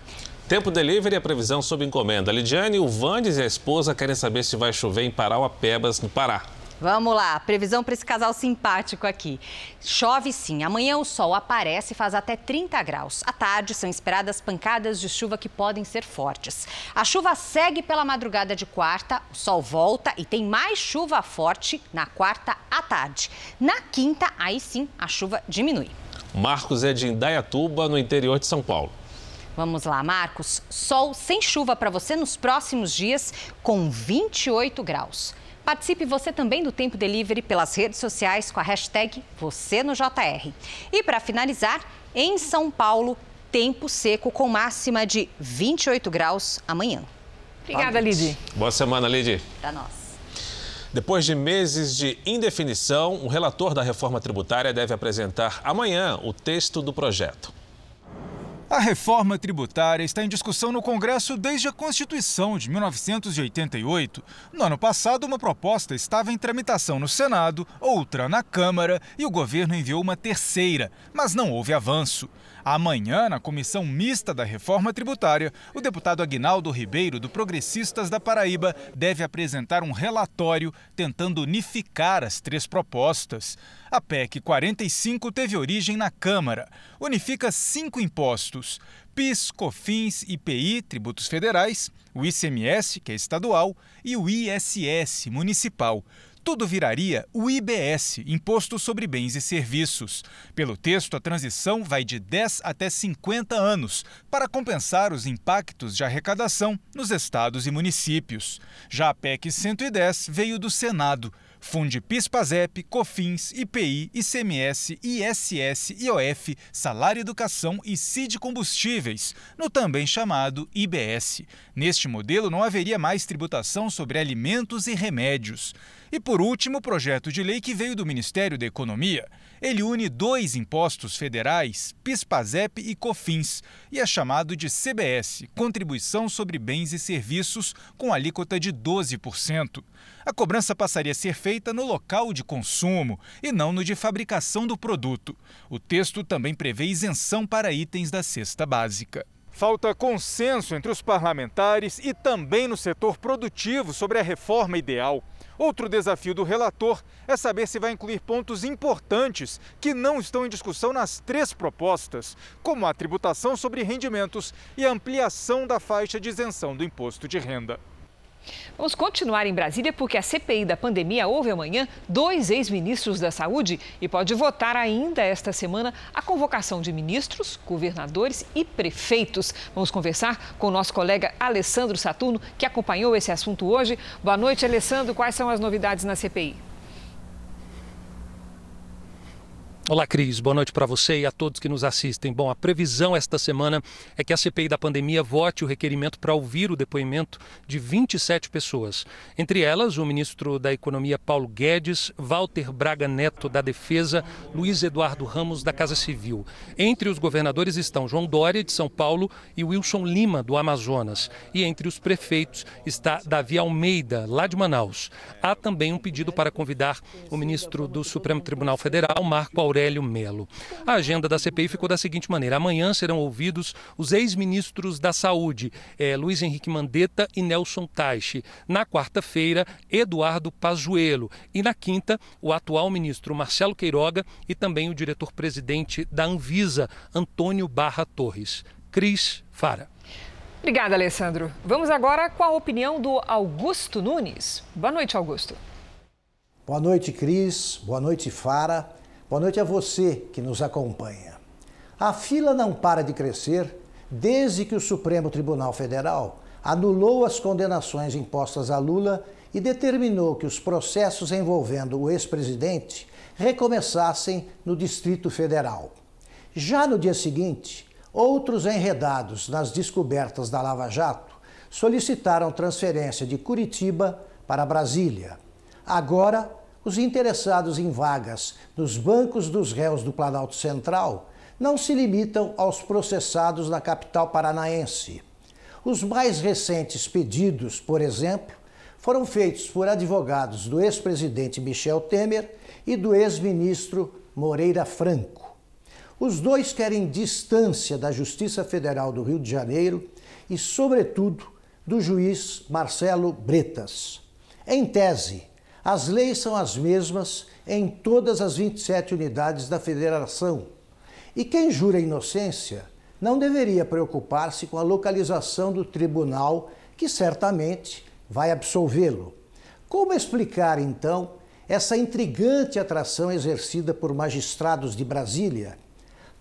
Tempo delivery e a previsão sob encomenda. Lidiane, o Vandes e a esposa querem saber se vai chover em Parauapebas, no Pará. Vamos lá, previsão para esse casal simpático aqui. Chove sim, amanhã o sol aparece e faz até 30 graus. À tarde são esperadas pancadas de chuva que podem ser fortes. A chuva segue pela madrugada de quarta, o sol volta e tem mais chuva forte na quarta à tarde. Na quinta, aí sim, a chuva diminui. Marcos é de Indaiatuba, no interior de São Paulo. Vamos lá, Marcos. Sol sem chuva para você nos próximos dias, com 28 graus. Participe você também do Tempo Delivery pelas redes sociais com a hashtag Você no JR. E para finalizar, em São Paulo, tempo seco com máxima de 28 graus amanhã. Obrigada, Lidi. Boa semana, Lidi. Para nós. Depois de meses de indefinição, o relator da reforma tributária deve apresentar amanhã o texto do projeto. A reforma tributária está em discussão no Congresso desde a Constituição de 1988. No ano passado, uma proposta estava em tramitação no Senado, outra na Câmara e o governo enviou uma terceira, mas não houve avanço. Amanhã, na comissão mista da reforma tributária, o deputado Aguinaldo Ribeiro, do Progressistas da Paraíba, deve apresentar um relatório tentando unificar as três propostas. A PEC 45 teve origem na Câmara. Unifica cinco impostos: PIS, COFINS, IPI, tributos federais, o ICMS, que é estadual, e o ISS, municipal tudo viraria o IBS, Imposto sobre Bens e Serviços. Pelo texto, a transição vai de 10 até 50 anos, para compensar os impactos de arrecadação nos estados e municípios. Já a PEC 110 veio do Senado funde PIS/PASEP, COFINS, IPI, ICMS, ISS, IOF, Salário Educação e CID Combustíveis, no também chamado IBS. Neste modelo não haveria mais tributação sobre alimentos e remédios. E por último, o projeto de lei que veio do Ministério da Economia. Ele une dois impostos federais, PIS/PASEP e COFINS, e é chamado de CBS, Contribuição sobre Bens e Serviços, com alíquota de 12%. A cobrança passaria a ser feita no local de consumo e não no de fabricação do produto. O texto também prevê isenção para itens da cesta básica. Falta consenso entre os parlamentares e também no setor produtivo sobre a reforma ideal. Outro desafio do relator é saber se vai incluir pontos importantes que não estão em discussão nas três propostas, como a tributação sobre rendimentos e a ampliação da faixa de isenção do imposto de renda. Vamos continuar em Brasília porque a CPI da pandemia ouve amanhã dois ex-ministros da Saúde e pode votar ainda esta semana a convocação de ministros, governadores e prefeitos. Vamos conversar com o nosso colega Alessandro Saturno, que acompanhou esse assunto hoje. Boa noite, Alessandro. Quais são as novidades na CPI? Olá, Cris. Boa noite para você e a todos que nos assistem. Bom, a previsão esta semana é que a CPI da pandemia vote o requerimento para ouvir o depoimento de 27 pessoas. Entre elas, o ministro da Economia Paulo Guedes, Walter Braga Neto da Defesa, Luiz Eduardo Ramos da Casa Civil. Entre os governadores estão João Dória de São Paulo e Wilson Lima do Amazonas. E entre os prefeitos está Davi Almeida, lá de Manaus. Há também um pedido para convidar o ministro do Supremo Tribunal Federal, Marco Aurélio Aurélio Melo. A agenda da CPI ficou da seguinte maneira: amanhã serão ouvidos os ex-ministros da Saúde, é, Luiz Henrique Mandetta e Nelson Taixe. Na quarta-feira, Eduardo Pazuello. E na quinta, o atual ministro Marcelo Queiroga e também o diretor-presidente da Anvisa, Antônio Barra Torres. Cris Fara. Obrigada, Alessandro. Vamos agora com a opinião do Augusto Nunes. Boa noite, Augusto. Boa noite, Cris. Boa noite, Fara. Boa noite a você que nos acompanha. A fila não para de crescer desde que o Supremo Tribunal Federal anulou as condenações impostas a Lula e determinou que os processos envolvendo o ex-presidente recomeçassem no Distrito Federal. Já no dia seguinte, outros enredados nas descobertas da Lava Jato solicitaram transferência de Curitiba para Brasília. Agora, os interessados em vagas nos bancos dos réus do Planalto Central não se limitam aos processados na capital paranaense. Os mais recentes pedidos, por exemplo, foram feitos por advogados do ex-presidente Michel Temer e do ex-ministro Moreira Franco. Os dois querem distância da Justiça Federal do Rio de Janeiro e, sobretudo, do juiz Marcelo Bretas. Em tese, as leis são as mesmas em todas as 27 unidades da federação. E quem jura inocência não deveria preocupar-se com a localização do tribunal, que certamente vai absolvê-lo. Como explicar, então, essa intrigante atração exercida por magistrados de Brasília?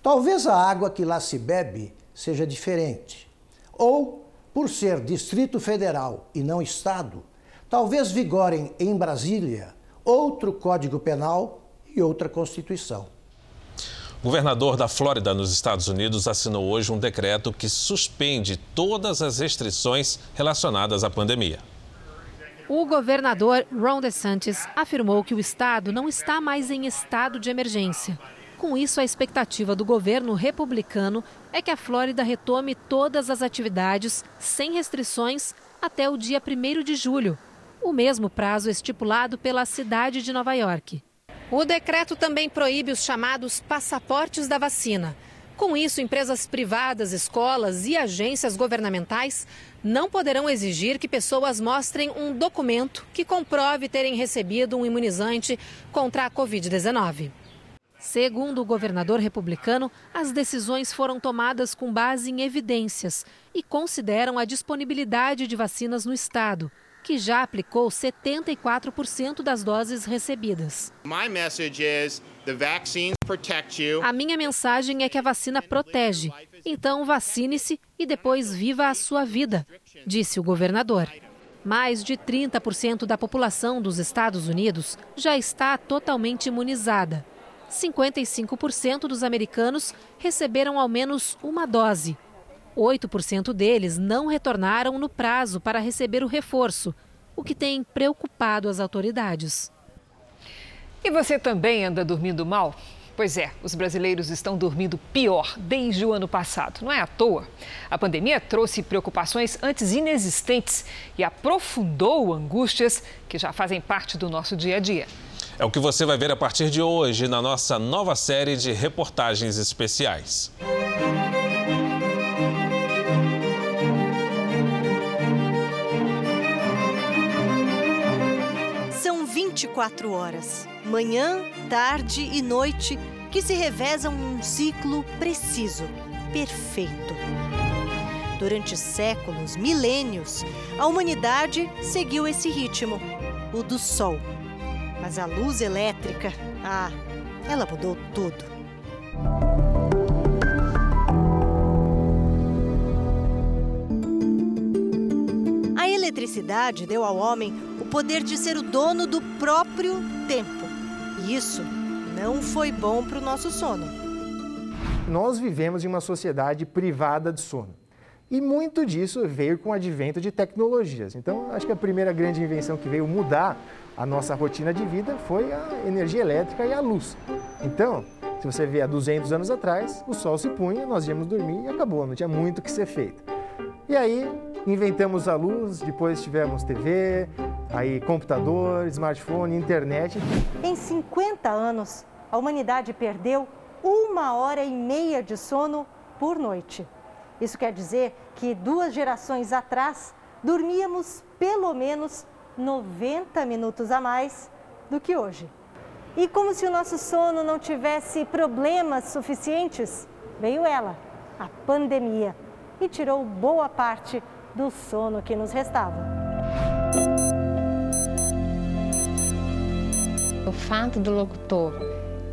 Talvez a água que lá se bebe seja diferente. Ou, por ser Distrito Federal e não Estado, talvez vigorem em Brasília outro Código Penal e outra Constituição. O governador da Flórida, nos Estados Unidos, assinou hoje um decreto que suspende todas as restrições relacionadas à pandemia. O governador Ron DeSantis afirmou que o estado não está mais em estado de emergência. Com isso, a expectativa do governo republicano é que a Flórida retome todas as atividades sem restrições até o dia 1 de julho, o mesmo prazo estipulado pela cidade de Nova York. O decreto também proíbe os chamados passaportes da vacina. Com isso, empresas privadas, escolas e agências governamentais não poderão exigir que pessoas mostrem um documento que comprove terem recebido um imunizante contra a Covid-19. Segundo o governador republicano, as decisões foram tomadas com base em evidências e consideram a disponibilidade de vacinas no estado, que já aplicou 74% das doses recebidas. A minha mensagem é que a vacina protege. Então vacine-se e depois viva a sua vida, disse o governador. Mais de 30% da população dos Estados Unidos já está totalmente imunizada. 55% dos americanos receberam ao menos uma dose. 8% deles não retornaram no prazo para receber o reforço, o que tem preocupado as autoridades. E você também anda dormindo mal? Pois é, os brasileiros estão dormindo pior desde o ano passado. Não é à toa. A pandemia trouxe preocupações antes inexistentes e aprofundou angústias que já fazem parte do nosso dia a dia. É o que você vai ver a partir de hoje na nossa nova série de reportagens especiais. São 24 horas, manhã, tarde e noite, que se revezam em um ciclo preciso, perfeito. Durante séculos, milênios, a humanidade seguiu esse ritmo, o do Sol mas a luz elétrica, ah, ela mudou tudo. Eletricidade deu ao homem o poder de ser o dono do próprio tempo. E isso não foi bom para o nosso sono. Nós vivemos em uma sociedade privada de sono. E muito disso veio com o advento de tecnologias. Então, acho que a primeira grande invenção que veio mudar a nossa rotina de vida foi a energia elétrica e a luz. Então, se você vê há 200 anos atrás, o sol se punha, nós íamos dormir e acabou, não tinha muito o que ser feito. E aí inventamos a luz, depois tivemos TV, aí computador, smartphone, internet. Em 50 anos, a humanidade perdeu uma hora e meia de sono por noite. Isso quer dizer que duas gerações atrás dormíamos pelo menos 90 minutos a mais do que hoje. E como se o nosso sono não tivesse problemas suficientes, veio ela, a pandemia, e tirou boa parte do sono que nos restava. O fato do locutor,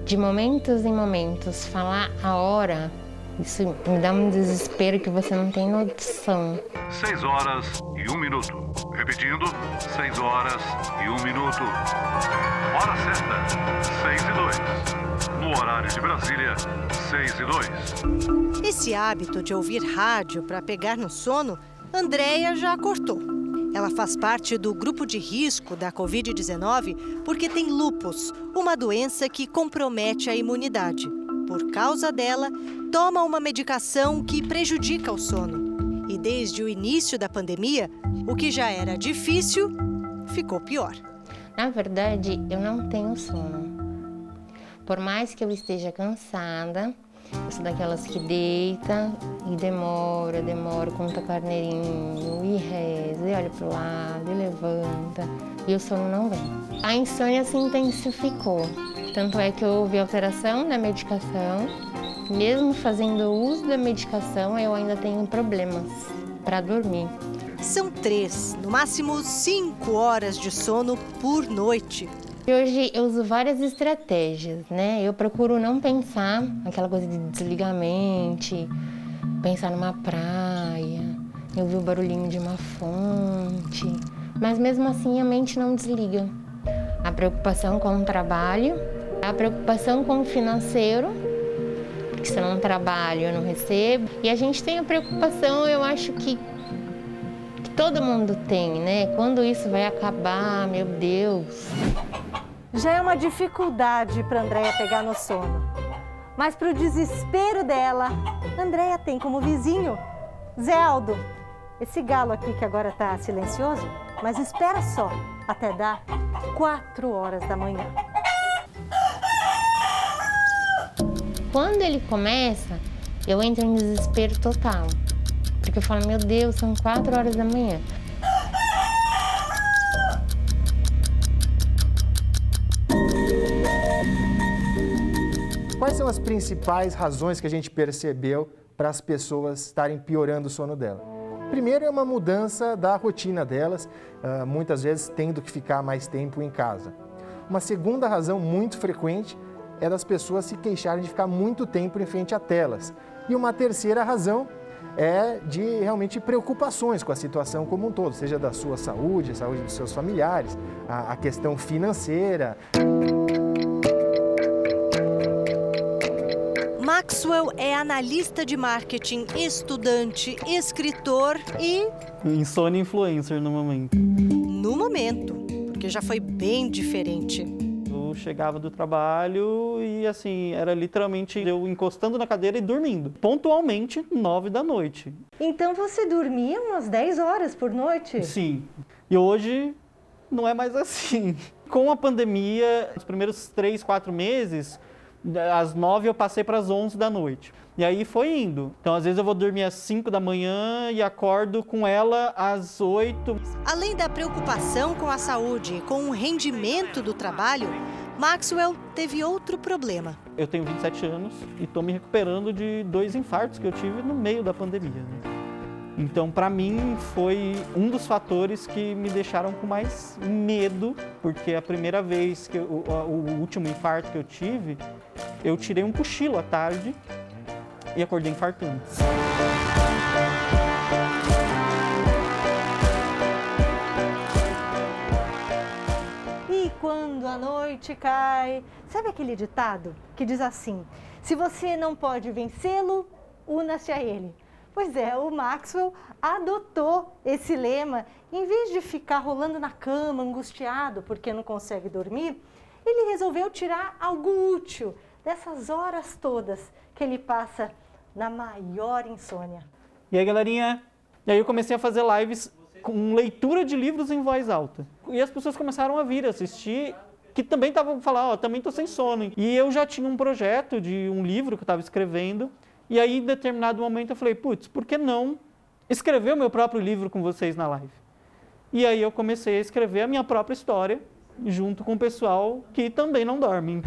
de momentos em momentos, falar a hora isso me dá um desespero que você não tem noção. 6 horas e 1 um minuto. Repetindo, 6 horas e 1 um minuto. Hora certa, 6 e 2. No horário de Brasília, 6 e 2. Esse hábito de ouvir rádio para pegar no sono, Andréia já cortou. Ela faz parte do grupo de risco da Covid-19 porque tem lupus, uma doença que compromete a imunidade por causa dela, toma uma medicação que prejudica o sono. E desde o início da pandemia, o que já era difícil ficou pior. Na verdade, eu não tenho sono. Por mais que eu esteja cansada, eu sou daquelas que deita e demora, demora, conta carneirinho e reza, e olha pro lado e levanta, e o sono não vem. A insônia se intensificou. Tanto é que houve alteração na medicação. Mesmo fazendo uso da medicação, eu ainda tenho problemas para dormir. São três, no máximo cinco horas de sono por noite. E hoje eu uso várias estratégias, né? Eu procuro não pensar aquela coisa de mente, pensar numa praia, eu vi o barulhinho de uma fonte. Mas mesmo assim a mente não desliga. A preocupação com o trabalho a preocupação com o financeiro, porque se eu não trabalho, eu não recebo. E a gente tem a preocupação, eu acho que todo mundo tem, né? Quando isso vai acabar, meu Deus. Já é uma dificuldade para Andréia pegar no sono. Mas para o desespero dela, Andréia tem como vizinho Zé Aldo. Esse galo aqui que agora está silencioso, mas espera só até dar 4 horas da manhã. Quando ele começa, eu entro em desespero total. Porque eu falo, meu Deus, são 4 horas da manhã. Quais são as principais razões que a gente percebeu para as pessoas estarem piorando o sono dela? Primeiro é uma mudança da rotina delas, ah, muitas vezes tendo que ficar mais tempo em casa. Uma segunda razão muito frequente é das pessoas se queixarem de ficar muito tempo em frente a telas. E uma terceira razão é de realmente preocupações com a situação como um todo, seja da sua saúde, a saúde dos seus familiares, a, a questão financeira. Maxwell é analista de marketing, estudante, escritor e. Insônia influencer no momento. No momento, porque já foi bem diferente. Eu chegava do trabalho e assim, era literalmente eu encostando na cadeira e dormindo. Pontualmente, nove da noite. Então você dormia umas 10 horas por noite? Sim. E hoje não é mais assim. Com a pandemia, os primeiros três, quatro meses, às nove eu passei para as onze da noite. E aí foi indo. Então, às vezes eu vou dormir às cinco da manhã e acordo com ela às oito. Além da preocupação com a saúde e com o rendimento do trabalho, Maxwell teve outro problema. Eu tenho 27 anos e estou me recuperando de dois infartos que eu tive no meio da pandemia. né? Então, para mim, foi um dos fatores que me deixaram com mais medo, porque a primeira vez que eu, o, o último infarto que eu tive, eu tirei um cochilo à tarde e acordei infartando. Quando a noite cai, sabe aquele ditado que diz assim: se você não pode vencê-lo, una-se a ele. Pois é, o Maxwell adotou esse lema. Em vez de ficar rolando na cama, angustiado porque não consegue dormir, ele resolveu tirar algo útil dessas horas todas que ele passa na maior insônia. E aí, galerinha? E aí eu comecei a fazer lives com leitura de livros em voz alta. E as pessoas começaram a vir assistir, que também estavam falando, ó, também tô sem sono. E eu já tinha um projeto de um livro que eu estava escrevendo. E aí, em determinado momento, eu falei, putz, por que não escrever o meu próprio livro com vocês na live? E aí eu comecei a escrever a minha própria história, junto com o pessoal que também não dorme.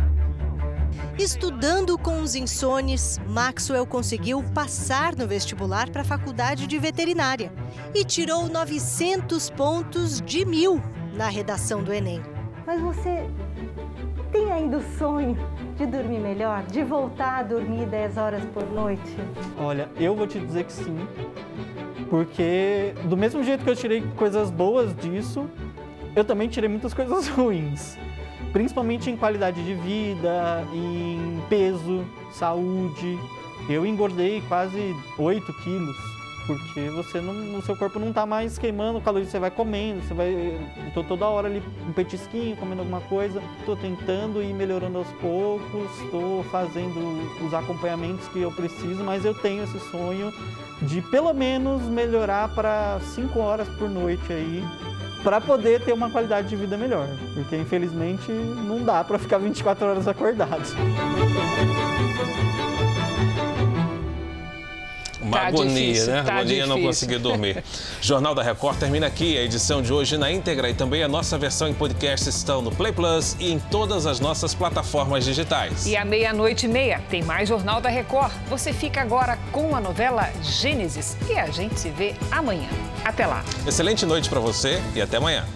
Estudando com os insones, Maxwell conseguiu passar no vestibular para a faculdade de veterinária e tirou 900 pontos de mil na redação do Enem. Mas você tem ainda o sonho de dormir melhor, de voltar a dormir 10 horas por noite? Olha, eu vou te dizer que sim, porque do mesmo jeito que eu tirei coisas boas disso, eu também tirei muitas coisas ruins. Principalmente em qualidade de vida, em peso, saúde. Eu engordei quase 8 quilos, porque você não, o seu corpo não está mais queimando calorias, você vai comendo, você vai. Estou toda hora ali um petisquinho, comendo alguma coisa. Estou tentando ir melhorando aos poucos, estou fazendo os acompanhamentos que eu preciso, mas eu tenho esse sonho de pelo menos melhorar para 5 horas por noite aí, para poder ter uma qualidade de vida melhor, porque infelizmente não dá para ficar 24 horas acordado. Uma Tá agonia, difícil, né? tá agonia não difícil. conseguir dormir. Jornal da Record termina aqui. A edição de hoje na íntegra e também a nossa versão em podcast estão no Play Plus e em todas as nossas plataformas digitais. E à meia-noite e meia tem mais Jornal da Record. Você fica agora com a novela Gênesis e a gente se vê amanhã. Até lá. Excelente noite para você e até amanhã.